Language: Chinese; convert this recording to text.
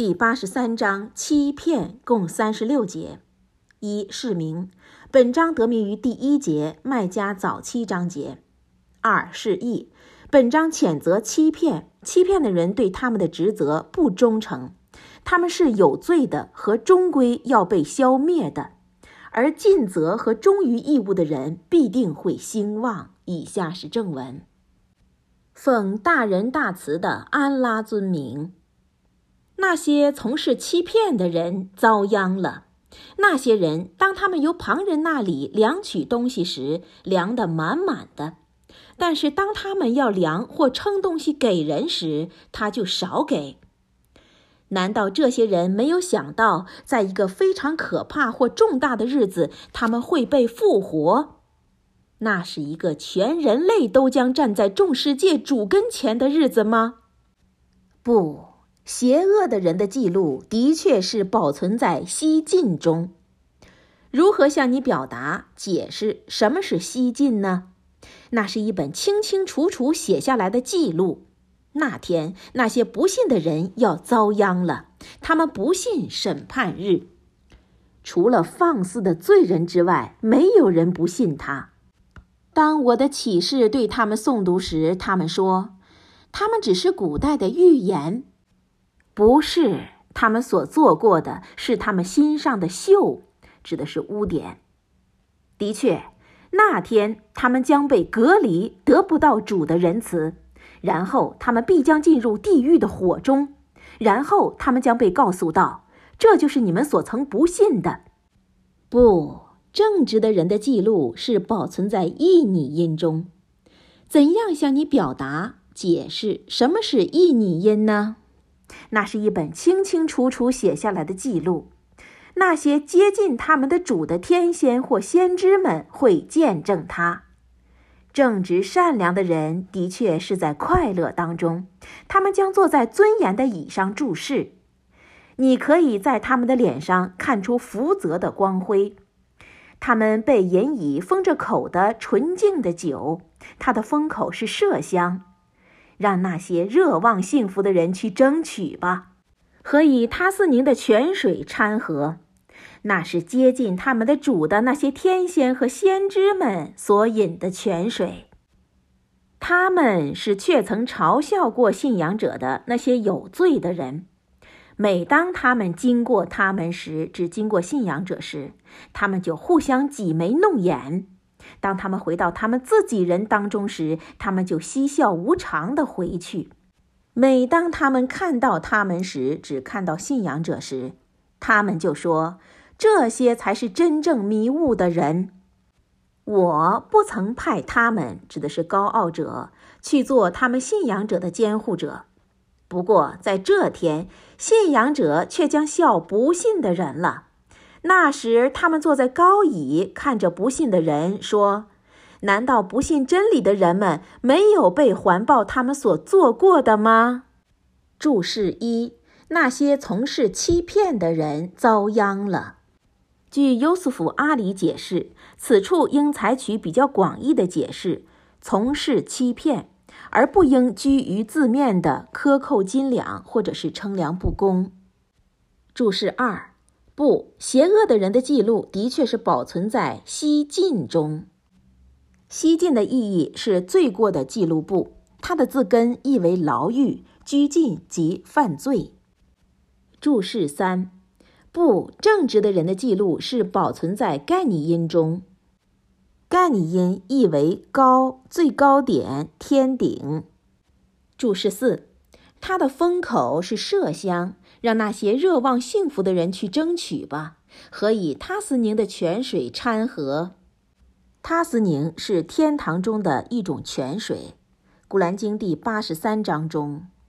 第八十三章欺骗共三十六节。一释名，本章得名于第一节卖家早期章节。二是义，本章谴责欺骗，欺骗的人对他们的职责不忠诚，他们是有罪的和终归要被消灭的，而尽责和忠于义务的人必定会兴旺。以下是正文：奉大仁大慈的安拉尊名。那些从事欺骗的人遭殃了。那些人，当他们由旁人那里量取东西时，量得满满的；但是当他们要量或称东西给人时，他就少给。难道这些人没有想到，在一个非常可怕或重大的日子，他们会被复活？那是一个全人类都将站在众世界主跟前的日子吗？不。邪恶的人的记录的确是保存在西晋中。如何向你表达、解释什么是西晋呢？那是一本清清楚楚写下来的记录。那天，那些不信的人要遭殃了。他们不信审判日，除了放肆的罪人之外，没有人不信他。当我的启示对他们诵读时，他们说：“他们只是古代的预言。”不是，他们所做过的是他们心上的锈，指的是污点。的确，那天他们将被隔离，得不到主的仁慈，然后他们必将进入地狱的火中，然后他们将被告诉道：“这就是你们所曾不信的。”不，正直的人的记录是保存在意拟音中。怎样向你表达、解释什么是意拟音呢？那是一本清清楚楚写下来的记录，那些接近他们的主的天仙或先知们会见证他。正直善良的人的确是在快乐当中，他们将坐在尊严的椅上注视。你可以在他们的脸上看出福泽的光辉。他们被引以封着口的纯净的酒，它的封口是麝香。让那些热望幸福的人去争取吧，和以他斯宁的泉水掺和，那是接近他们的主的那些天仙和先知们所饮的泉水。他们是却曾嘲笑过信仰者的那些有罪的人，每当他们经过他们时，只经过信仰者时，他们就互相挤眉弄眼。当他们回到他们自己人当中时，他们就嬉笑无常地回去。每当他们看到他们时，只看到信仰者时，他们就说：“这些才是真正迷雾的人。”我不曾派他们，指的是高傲者，去做他们信仰者的监护者。不过在这天，信仰者却将笑不信的人了。那时，他们坐在高椅，看着不信的人，说：“难道不信真理的人们没有被环抱他们所做过的吗？”注释一：那些从事欺骗的人遭殃了。据优斯福·阿里解释，此处应采取比较广义的解释，从事欺骗，而不应拘于字面的克扣斤两或者是称量不公。注释二。不，邪恶的人的记录的确是保存在西晋中。西晋的意义是罪过的记录簿，它的字根意为牢狱、拘禁及犯罪。注释三：不正直的人的记录是保存在盖尼音中。盖尼音意为高、最高点、天顶。注释四：它的封口是麝香。让那些热望幸福的人去争取吧，和以塔斯宁的泉水掺和。塔斯宁是天堂中的一种泉水，《古兰经》第八十三章中。